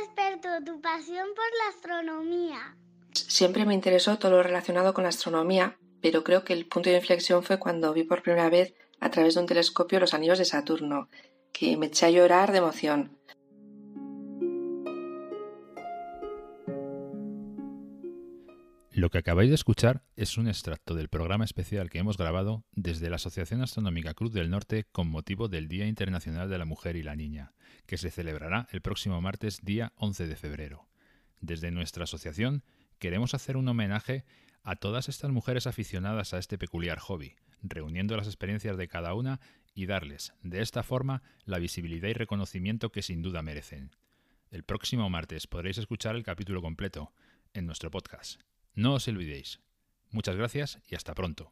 descubierto tu pasión por la astronomía? Siempre me interesó todo lo relacionado con la astronomía, pero creo que el punto de inflexión fue cuando vi por primera vez a través de un telescopio los anillos de Saturno, que me eché a llorar de emoción. Lo que acabáis de escuchar es un extracto del programa especial que hemos grabado desde la Asociación Astronómica Cruz del Norte con motivo del Día Internacional de la Mujer y la Niña, que se celebrará el próximo martes día 11 de febrero. Desde nuestra asociación queremos hacer un homenaje a todas estas mujeres aficionadas a este peculiar hobby, reuniendo las experiencias de cada una y darles, de esta forma, la visibilidad y reconocimiento que sin duda merecen. El próximo martes podréis escuchar el capítulo completo en nuestro podcast. No os olvidéis. Muchas gracias y hasta pronto.